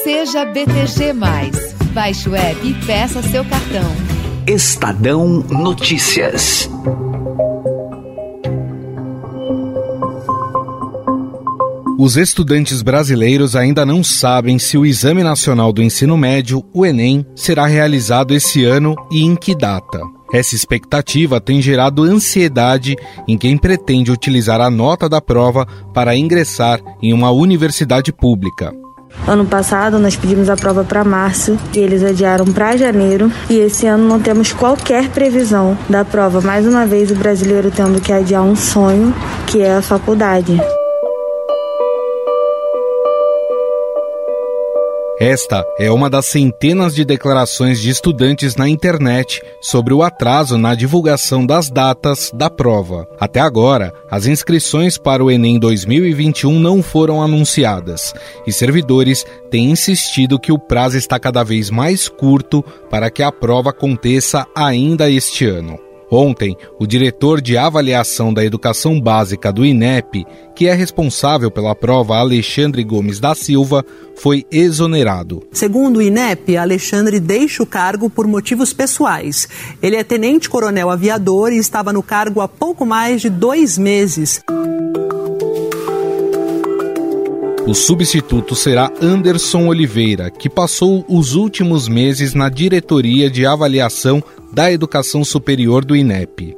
Seja BTG. Baixe o app e peça seu cartão. Estadão Notícias. Os estudantes brasileiros ainda não sabem se o Exame Nacional do Ensino Médio, o Enem, será realizado esse ano e em que data. Essa expectativa tem gerado ansiedade em quem pretende utilizar a nota da prova para ingressar em uma universidade pública. Ano passado nós pedimos a prova para março e eles adiaram para janeiro e esse ano não temos qualquer previsão da prova. Mais uma vez o brasileiro tendo que adiar um sonho que é a faculdade. Esta é uma das centenas de declarações de estudantes na internet sobre o atraso na divulgação das datas da prova. Até agora, as inscrições para o Enem 2021 não foram anunciadas e servidores têm insistido que o prazo está cada vez mais curto para que a prova aconteça ainda este ano. Ontem, o diretor de avaliação da educação básica do INEP, que é responsável pela prova, Alexandre Gomes da Silva, foi exonerado. Segundo o INEP, Alexandre deixa o cargo por motivos pessoais. Ele é tenente-coronel aviador e estava no cargo há pouco mais de dois meses. O substituto será Anderson Oliveira, que passou os últimos meses na diretoria de avaliação da Educação Superior do INEP.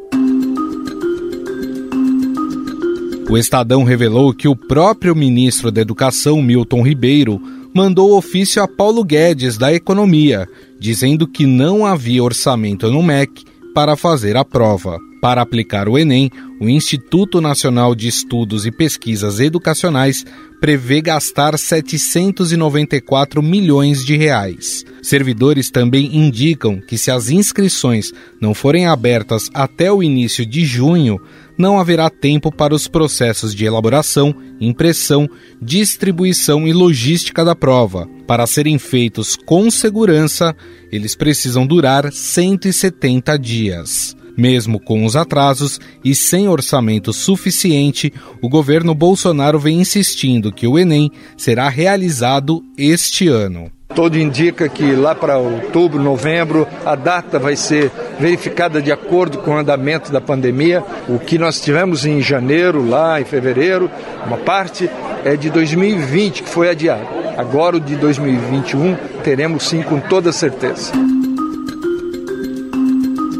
O Estadão revelou que o próprio ministro da Educação, Milton Ribeiro, mandou ofício a Paulo Guedes da Economia, dizendo que não havia orçamento no MEC para fazer a prova. Para aplicar o Enem, o Instituto Nacional de Estudos e Pesquisas Educacionais prevê gastar 794 milhões de reais. Servidores também indicam que se as inscrições não forem abertas até o início de junho, não haverá tempo para os processos de elaboração, impressão, distribuição e logística da prova. Para serem feitos com segurança, eles precisam durar 170 dias. Mesmo com os atrasos e sem orçamento suficiente, o governo Bolsonaro vem insistindo que o Enem será realizado este ano. Todo indica que lá para outubro, novembro, a data vai ser verificada de acordo com o andamento da pandemia. O que nós tivemos em janeiro, lá em fevereiro, uma parte é de 2020 que foi adiado. Agora o de 2021 teremos sim com toda certeza.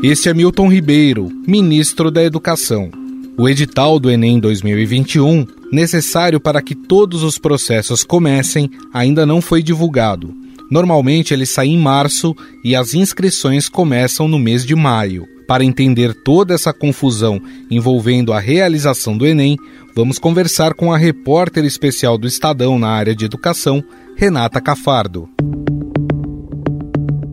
Este é Milton Ribeiro, ministro da Educação. O edital do Enem 2021, necessário para que todos os processos comecem, ainda não foi divulgado. Normalmente ele sai em março e as inscrições começam no mês de maio. Para entender toda essa confusão envolvendo a realização do Enem, vamos conversar com a repórter especial do Estadão na área de educação, Renata Cafardo.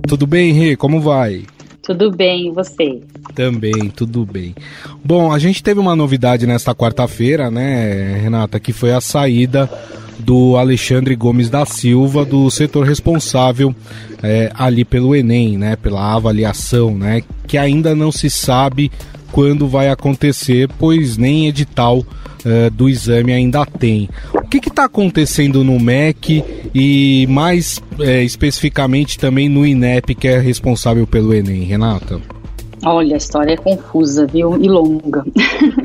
Tudo bem, Rê? Como vai? Tudo bem, e você? Também, tudo bem. Bom, a gente teve uma novidade nesta quarta-feira, né, Renata, que foi a saída do Alexandre Gomes da Silva, do setor responsável é, ali pelo Enem, né, pela avaliação, né, que ainda não se sabe quando vai acontecer, pois nem edital uh, do exame ainda tem. O que está acontecendo no MEC e mais é, especificamente também no INEP, que é responsável pelo Enem, Renata? Olha, a história é confusa, viu? E longa.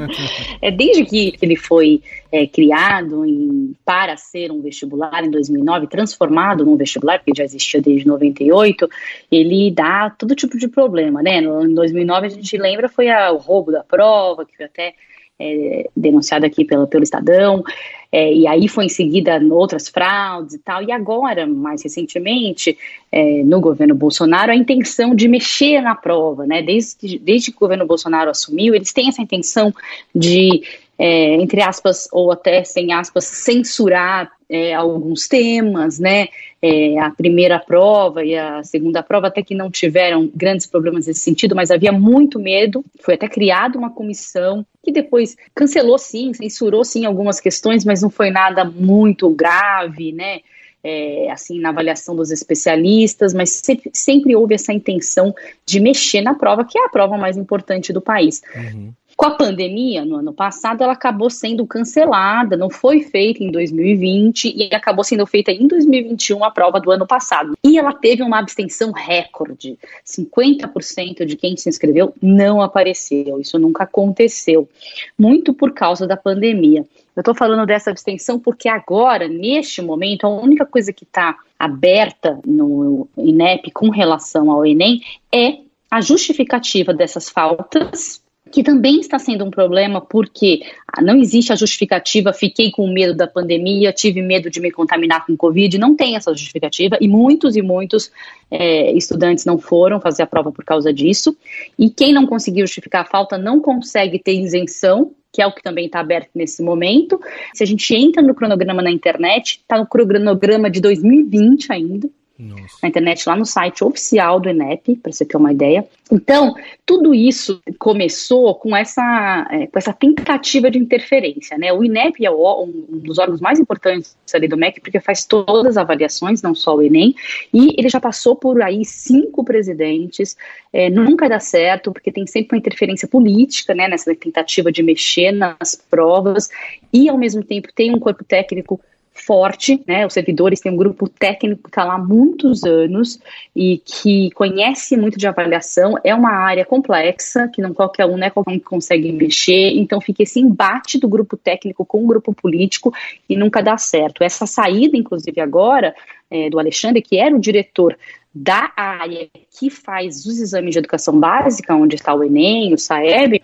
é desde que ele foi é, criado em, para ser um vestibular em 2009, transformado num vestibular, porque já existia desde 98, ele dá todo tipo de problema, né? Em 2009 a gente lembra foi a, o roubo da prova, que até é, denunciado aqui pelo, Estadão, é, e aí foi em seguida outras fraudes e tal, e agora, mais recentemente, é, no governo Bolsonaro, a intenção de mexer na prova, né, desde, desde que o governo Bolsonaro assumiu, eles têm essa intenção de, é, entre aspas, ou até sem aspas, censurar é, alguns temas, né, é, a primeira prova e a segunda prova até que não tiveram grandes problemas nesse sentido, mas havia muito medo. Foi até criada uma comissão que depois cancelou sim, censurou sim algumas questões, mas não foi nada muito grave, né? É, assim, na avaliação dos especialistas, mas sempre, sempre, houve essa intenção de mexer na prova, que é a prova mais importante do país. Uhum. Com a pandemia, no ano passado, ela acabou sendo cancelada, não foi feita em 2020 e acabou sendo feita em 2021 a prova do ano passado. E ela teve uma abstenção recorde. 50% de quem se inscreveu não apareceu. Isso nunca aconteceu. Muito por causa da pandemia. Eu estou falando dessa abstenção porque agora, neste momento, a única coisa que está aberta no INEP com relação ao Enem é a justificativa dessas faltas que também está sendo um problema porque não existe a justificativa, fiquei com medo da pandemia, tive medo de me contaminar com Covid, não tem essa justificativa e muitos e muitos é, estudantes não foram fazer a prova por causa disso. E quem não conseguiu justificar a falta não consegue ter isenção, que é o que também está aberto nesse momento. Se a gente entra no cronograma na internet, está no cronograma de 2020 ainda. Nossa. na internet, lá no site oficial do INEP, para você ter uma ideia. Então, tudo isso começou com essa, é, com essa tentativa de interferência. Né? O INEP é o, um dos órgãos mais importantes ali do MEC, porque faz todas as avaliações, não só o Enem, e ele já passou por aí cinco presidentes, é, nunca dá certo, porque tem sempre uma interferência política né, nessa tentativa de mexer nas provas, e ao mesmo tempo tem um corpo técnico forte, né? Os servidores têm um grupo técnico que está lá há muitos anos e que conhece muito de avaliação. É uma área complexa, que não qualquer um, né? Qualquer um consegue mexer. Então fica esse embate do grupo técnico com o grupo político e nunca dá certo. Essa saída, inclusive agora, é, do Alexandre, que era o diretor da área que faz os exames de educação básica, onde está o Enem, o SAEB,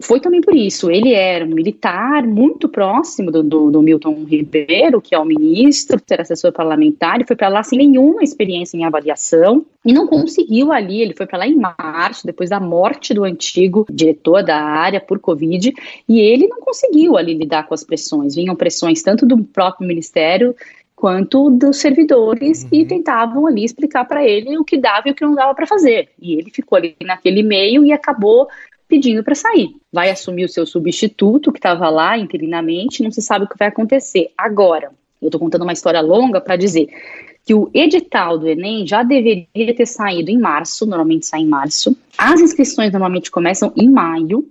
foi também por isso. Ele era um militar muito próximo do, do, do Milton Ribeiro, que é o ministro, ser assessor parlamentar, e foi para lá sem nenhuma experiência em avaliação e não conseguiu ali. Ele foi para lá em março, depois da morte do antigo diretor da área por Covid, e ele não conseguiu ali lidar com as pressões. Vinham pressões tanto do próprio ministério quanto dos servidores uhum. que tentavam ali explicar para ele o que dava e o que não dava para fazer. E ele ficou ali naquele meio e acabou pedindo para sair. Vai assumir o seu substituto que estava lá interinamente, não se sabe o que vai acontecer. Agora, eu estou contando uma história longa para dizer que o edital do Enem já deveria ter saído em março, normalmente sai em março. As inscrições normalmente começam em maio.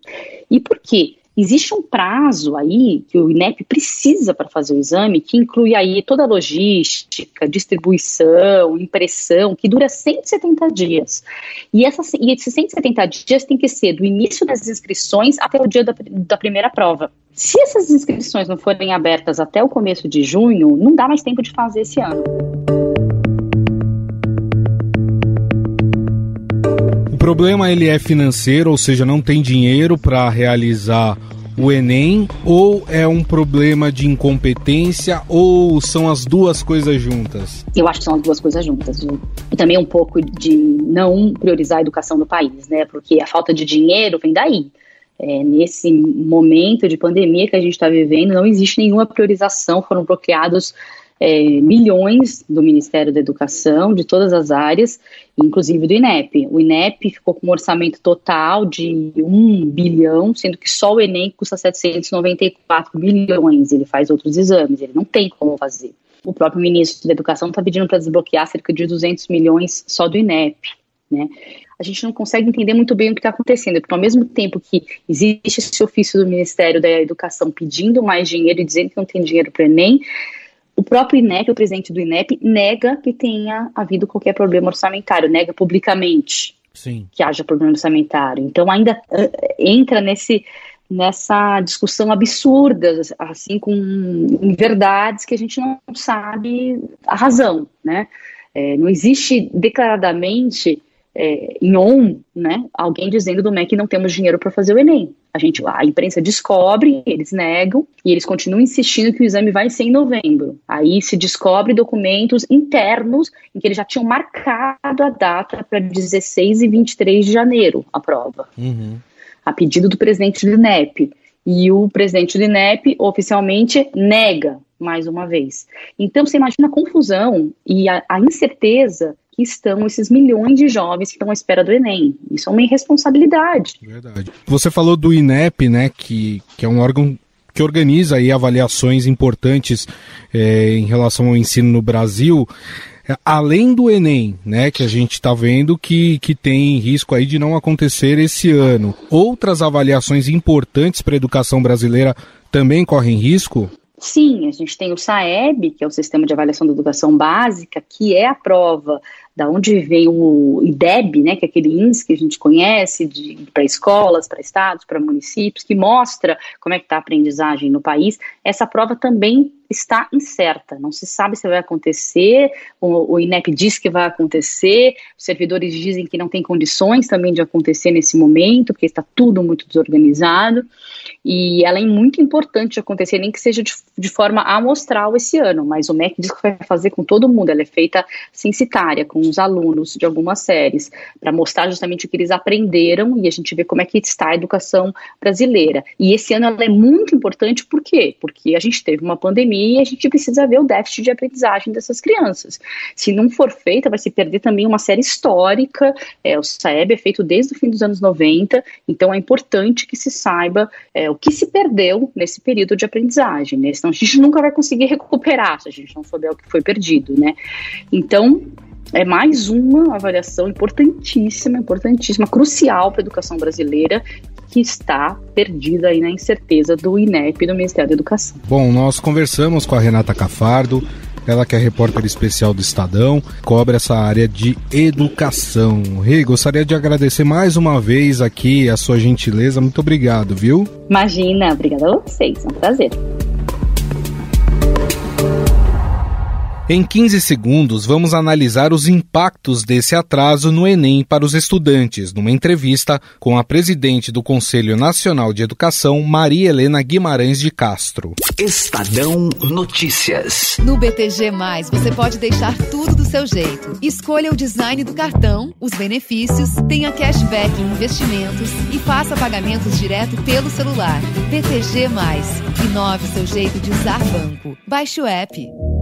E por quê? Existe um prazo aí que o INEP precisa para fazer o exame, que inclui aí toda a logística, distribuição, impressão, que dura 170 dias. E, essa, e esses 170 dias tem que ser do início das inscrições até o dia da, da primeira prova. Se essas inscrições não forem abertas até o começo de junho, não dá mais tempo de fazer esse ano. O problema ele é financeiro, ou seja, não tem dinheiro para realizar o Enem ou é um problema de incompetência ou são as duas coisas juntas? Eu acho que são as duas coisas juntas. E também um pouco de não priorizar a educação do país, né? Porque a falta de dinheiro vem daí. É, nesse momento de pandemia que a gente está vivendo, não existe nenhuma priorização, foram bloqueados é, milhões do Ministério da Educação, de todas as áreas, inclusive do INEP. O INEP ficou com um orçamento total de 1 bilhão, sendo que só o Enem custa 794 bilhões. Ele faz outros exames, ele não tem como fazer. O próprio ministro da Educação está pedindo para desbloquear cerca de 200 milhões só do INEP. Né? A gente não consegue entender muito bem o que está acontecendo, porque ao mesmo tempo que existe esse ofício do Ministério da Educação pedindo mais dinheiro e dizendo que não tem dinheiro para o Enem, o próprio INEP, o presidente do INEP, nega que tenha havido qualquer problema orçamentário, nega publicamente Sim. que haja problema orçamentário. Então ainda uh, entra nesse nessa discussão absurda, assim, com verdades que a gente não sabe a razão, né? É, não existe declaradamente é, em on, né, alguém dizendo do MEC que não temos dinheiro para fazer o Enem. A gente, a imprensa descobre, eles negam e eles continuam insistindo que o exame vai ser em novembro. Aí se descobre documentos internos em que eles já tinham marcado a data para 16 e 23 de janeiro a prova, uhum. a pedido do presidente do INEP. E o presidente do INEP oficialmente nega mais uma vez. Então você imagina a confusão e a, a incerteza que estão esses milhões de jovens que estão à espera do Enem. Isso é uma irresponsabilidade. Verdade. Você falou do INEP, né, que, que é um órgão que organiza aí avaliações importantes é, em relação ao ensino no Brasil. além do Enem, né, que a gente está vendo que, que tem risco aí de não acontecer esse ano, outras avaliações importantes para a educação brasileira também correm risco? Sim, a gente tem o SAEB, que é o Sistema de Avaliação da Educação Básica, que é a prova da onde vem o IDEB, né, que é aquele índice que a gente conhece para escolas, para estados, para municípios, que mostra como é que está a aprendizagem no país. Essa prova também está incerta, não se sabe se vai acontecer, o, o, INEP diz que vai acontecer, os servidores dizem que não tem condições também de acontecer nesse momento, porque está tudo muito desorganizado, e ela é muito importante acontecer, nem que seja de, de forma amostral esse ano, mas o MEC diz que vai fazer com todo mundo, ela é feita censitária, com os alunos de algumas séries, para mostrar justamente o que eles aprenderam e a gente vê como é que está a educação brasileira. E esse ano ela é muito importante, por quê? Porque a gente teve uma pandemia e a gente precisa ver o déficit de aprendizagem dessas crianças. Se não for feita, vai se perder também uma série histórica. É, o SAEB é feito desde o fim dos anos 90, então é importante que se saiba é, o que se perdeu nesse período de aprendizagem, né? Senão a gente nunca vai conseguir recuperar se a gente não souber o que foi perdido, né? Então, é mais uma avaliação importantíssima, importantíssima, crucial para a educação brasileira que está perdida aí na incerteza do INEP do Ministério da Educação. Bom, nós conversamos com a Renata Cafardo, ela que é repórter especial do Estadão, cobre essa área de educação. Rei, gostaria de agradecer mais uma vez aqui a sua gentileza. Muito obrigado, viu? Imagina, obrigada a vocês, é um prazer. Em 15 segundos, vamos analisar os impactos desse atraso no Enem para os estudantes, numa entrevista com a presidente do Conselho Nacional de Educação, Maria Helena Guimarães de Castro. Estadão Notícias. No BTG, você pode deixar tudo do seu jeito. Escolha o design do cartão, os benefícios, tenha cashback em investimentos e faça pagamentos direto pelo celular. BTG, inove seu jeito de usar banco. Baixe o app.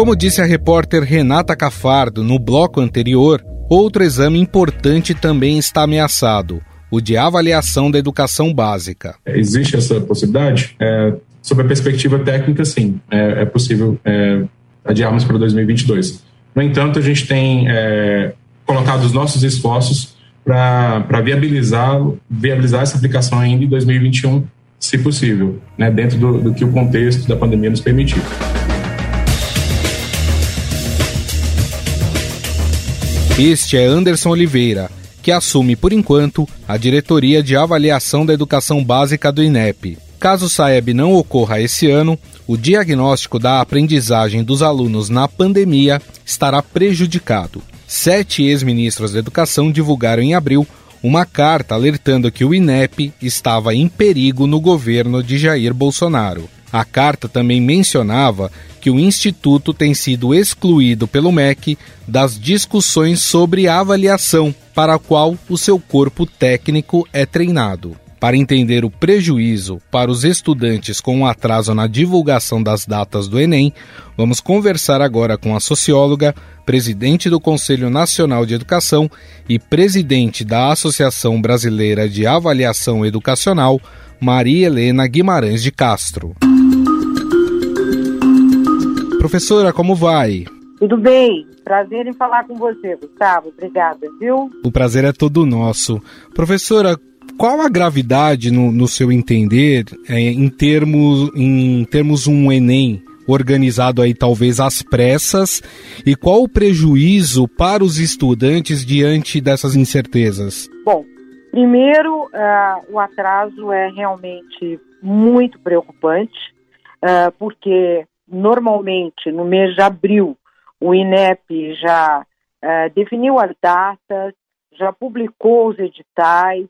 Como disse a repórter Renata Cafardo no bloco anterior, outro exame importante também está ameaçado: o de avaliação da educação básica. Existe essa possibilidade? É, sob a perspectiva técnica, sim, é, é possível é, adiarmos para 2022. No entanto, a gente tem é, colocado os nossos esforços para viabilizar, viabilizar essa aplicação ainda em 2021, se possível, né, dentro do, do que o contexto da pandemia nos permitir. Este é Anderson Oliveira, que assume por enquanto a diretoria de avaliação da educação básica do INEP. Caso o SAEB não ocorra esse ano, o diagnóstico da aprendizagem dos alunos na pandemia estará prejudicado. Sete ex-ministros da Educação divulgaram em abril uma carta alertando que o INEP estava em perigo no governo de Jair Bolsonaro. A carta também mencionava que o Instituto tem sido excluído pelo MEC das discussões sobre avaliação, para a qual o seu corpo técnico é treinado. Para entender o prejuízo para os estudantes com o um atraso na divulgação das datas do Enem, vamos conversar agora com a socióloga, presidente do Conselho Nacional de Educação e presidente da Associação Brasileira de Avaliação Educacional, Maria Helena Guimarães de Castro. Professora, como vai? Tudo bem. Prazer em falar com você, Gustavo. Obrigada, viu? O prazer é todo nosso. Professora, qual a gravidade, no, no seu entender, é, em, termos, em termos um Enem organizado aí talvez às pressas e qual o prejuízo para os estudantes diante dessas incertezas? Bom, primeiro, uh, o atraso é realmente muito preocupante, uh, porque normalmente no mês de abril o INEP já uh, definiu as datas, já publicou os editais,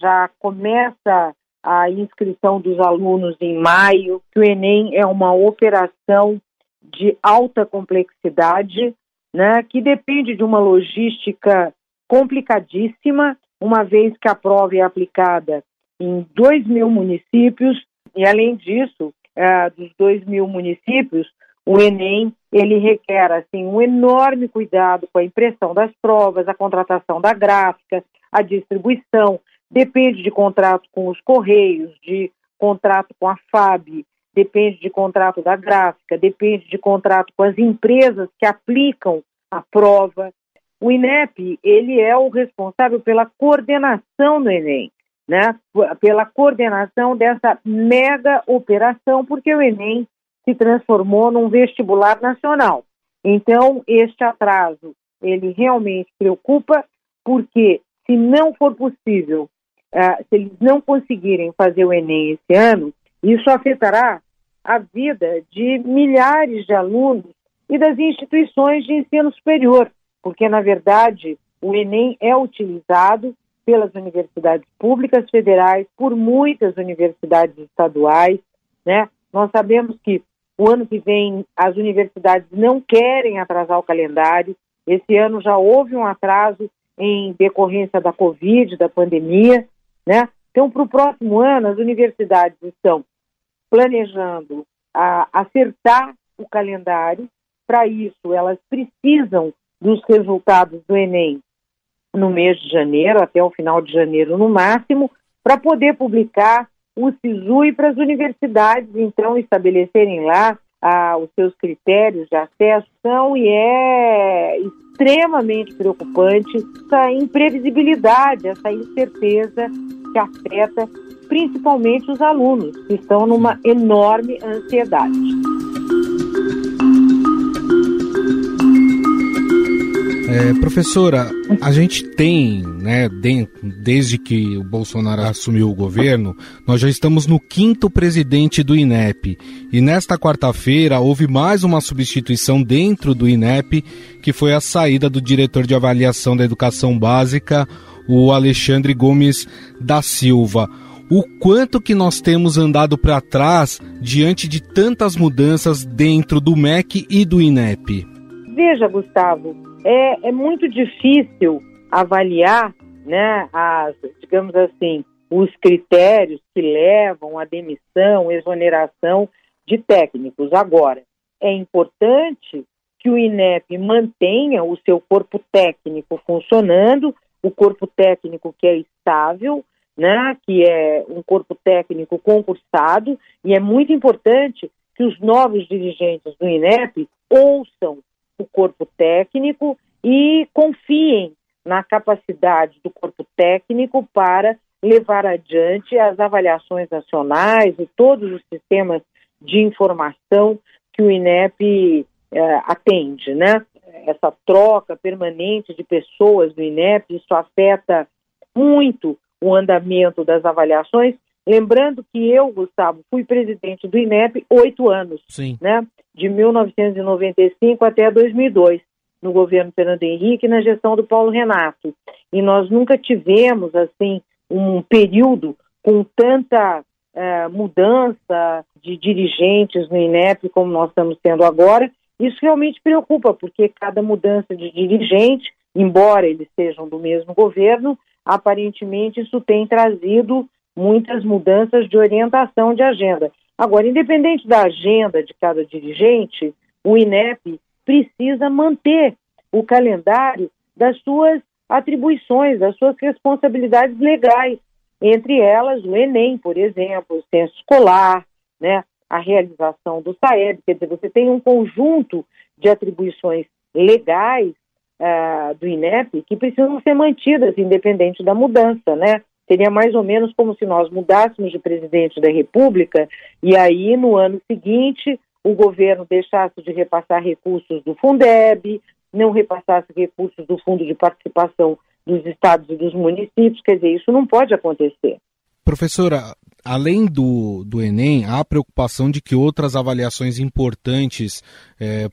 já começa a inscrição dos alunos em maio, que o Enem é uma operação de alta complexidade, né, que depende de uma logística complicadíssima, uma vez que a prova é aplicada em 2 mil municípios, e além disso, uh, dos 2 mil municípios, o Enem ele requer assim um enorme cuidado com a impressão das provas, a contratação da gráfica, a distribuição, depende de contrato com os correios, de contrato com a FAB, depende de contrato da gráfica, depende de contrato com as empresas que aplicam a prova. O INEP, ele é o responsável pela coordenação do Enem, né? Pela coordenação dessa mega operação, porque o Enem se transformou num vestibular nacional. Então, este atraso, ele realmente preocupa, porque se não for possível, uh, se eles não conseguirem fazer o Enem esse ano, isso afetará a vida de milhares de alunos e das instituições de ensino superior, porque, na verdade, o Enem é utilizado pelas universidades públicas federais, por muitas universidades estaduais, né? Nós sabemos que o ano que vem as universidades não querem atrasar o calendário. Esse ano já houve um atraso em decorrência da Covid, da pandemia, né? Então, para o próximo ano, as universidades estão planejando a, acertar o calendário. Para isso, elas precisam dos resultados do Enem no mês de janeiro, até o final de janeiro no máximo, para poder publicar o SISU para as universidades, então, estabelecerem lá ah, os seus critérios de acesso, são e é extremamente preocupante essa imprevisibilidade, essa incerteza que afeta principalmente os alunos, que estão numa enorme ansiedade. É, professora, a gente tem, né, desde que o Bolsonaro assumiu o governo, nós já estamos no quinto presidente do INEP. E nesta quarta-feira houve mais uma substituição dentro do INEP, que foi a saída do diretor de avaliação da educação básica, o Alexandre Gomes da Silva. O quanto que nós temos andado para trás diante de tantas mudanças dentro do MEC e do INEP? Veja, Gustavo, é, é muito difícil avaliar, né, as, digamos assim, os critérios que levam à demissão, exoneração de técnicos. Agora, é importante que o INEP mantenha o seu corpo técnico funcionando, o corpo técnico que é estável, né, que é um corpo técnico concursado, e é muito importante que os novos dirigentes do INEP ouçam o corpo técnico e confiem na capacidade do corpo técnico para levar adiante as avaliações nacionais e todos os sistemas de informação que o INEP eh, atende, né? Essa troca permanente de pessoas do INEP, isso afeta muito o andamento das avaliações. Lembrando que eu, Gustavo, fui presidente do INEP oito anos, Sim. né? De 1995 até 2002 no governo Fernando Henrique na gestão do Paulo Renato. E nós nunca tivemos, assim, um período com tanta uh, mudança de dirigentes no INEP como nós estamos tendo agora. Isso realmente preocupa, porque cada mudança de dirigente, embora eles sejam do mesmo governo, aparentemente isso tem trazido muitas mudanças de orientação de agenda. Agora, independente da agenda de cada dirigente, o INEP precisa manter o calendário das suas atribuições, das suas responsabilidades legais, entre elas o Enem, por exemplo, o censo escolar, né, a realização do SAEB, quer dizer, você tem um conjunto de atribuições legais uh, do INEP que precisam ser mantidas, independente da mudança, né? Seria mais ou menos como se nós mudássemos de presidente da República e aí, no ano seguinte, o governo deixasse de repassar recursos do Fundeb, não repassasse recursos do Fundo de Participação dos Estados e dos municípios. Quer dizer, isso não pode acontecer. Professora, além do, do Enem, há preocupação de que outras avaliações importantes é,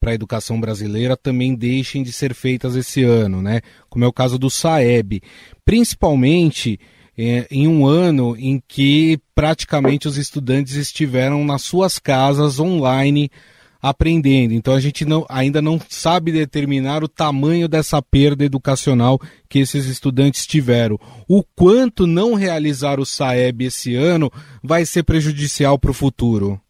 para a educação brasileira também deixem de ser feitas esse ano, né? Como é o caso do SAEB. Principalmente é, em um ano em que praticamente os estudantes estiveram nas suas casas online aprendendo. Então a gente não, ainda não sabe determinar o tamanho dessa perda educacional que esses estudantes tiveram. O quanto não realizar o SAEB esse ano vai ser prejudicial para o futuro?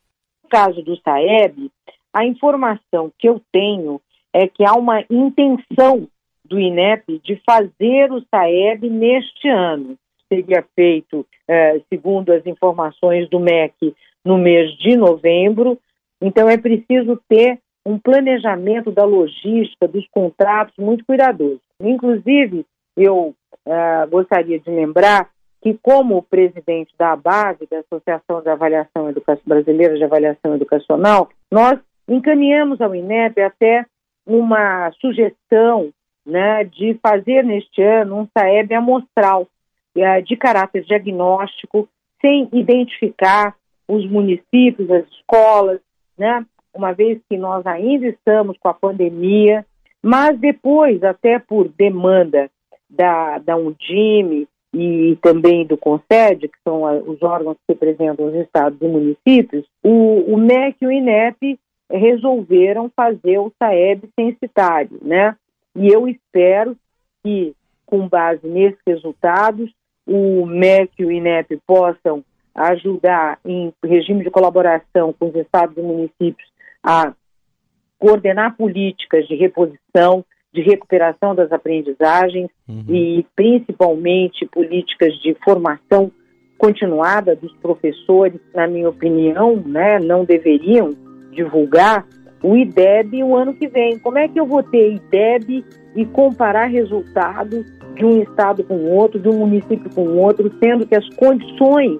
No caso do SAEB, a informação que eu tenho é que há uma intenção do INEP de fazer o SAEB neste ano. seria feito, eh, segundo as informações do MEC, no mês de novembro. Então, é preciso ter um planejamento da logística, dos contratos muito cuidadoso. Inclusive, eu eh, gostaria de lembrar que, como presidente da ABAV, da Associação de Avaliação Educa Brasileira de Avaliação Educacional, nós encaminhamos ao INEP até uma sugestão né, de fazer neste ano um SAEB amostral uh, de caráter diagnóstico, sem identificar os municípios, as escolas, né, uma vez que nós ainda estamos com a pandemia, mas depois, até por demanda da, da Undime e também do CONSED, que são os órgãos que representam os estados e municípios, o, o MEC e o INEP resolveram fazer o SAEB censitário, né? E eu espero que, com base nesses resultados, o MEC e o INEP possam ajudar em regime de colaboração com os estados e municípios a coordenar políticas de reposição, de recuperação das aprendizagens uhum. e principalmente políticas de formação continuada dos professores, na minha opinião, né, não deveriam divulgar o IDEB o ano que vem. Como é que eu vou ter IDEB e comparar resultados de um estado com outro, de um município com outro, sendo que as condições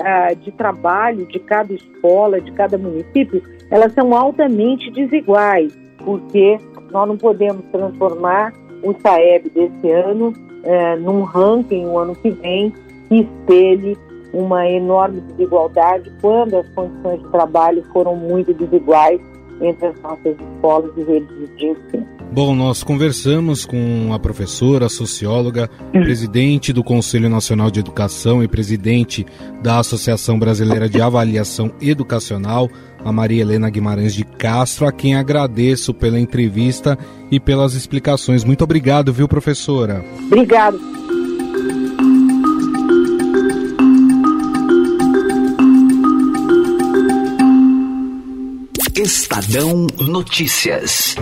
ah, de trabalho de cada escola, de cada município, elas são altamente desiguais, porque nós não podemos transformar o SAEB desse ano eh, num ranking o ano que vem que espelhe uma enorme desigualdade quando as condições de trabalho foram muito desiguais entre as nossas escolas e redes de ensino. Bom, nós conversamos com a professora, socióloga, presidente do Conselho Nacional de Educação e presidente da Associação Brasileira de Avaliação Educacional, a Maria Helena Guimarães de Castro, a quem agradeço pela entrevista e pelas explicações. Muito obrigado, viu, professora? Obrigado. Estadão Notícias.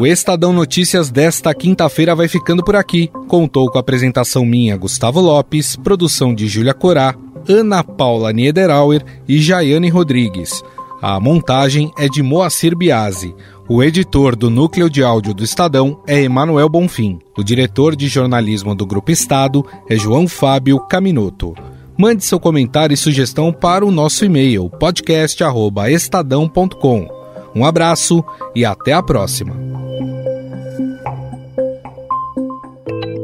O Estadão Notícias desta quinta-feira vai ficando por aqui. Contou com a apresentação minha, Gustavo Lopes, produção de Júlia Corá, Ana Paula Niederauer e Jaiane Rodrigues. A montagem é de Moacir Biasi. O editor do núcleo de áudio do Estadão é Emanuel Bonfim. O diretor de jornalismo do Grupo Estado é João Fábio Caminoto. Mande seu comentário e sugestão para o nosso e-mail podcast@estadão.com. Um abraço e até a próxima.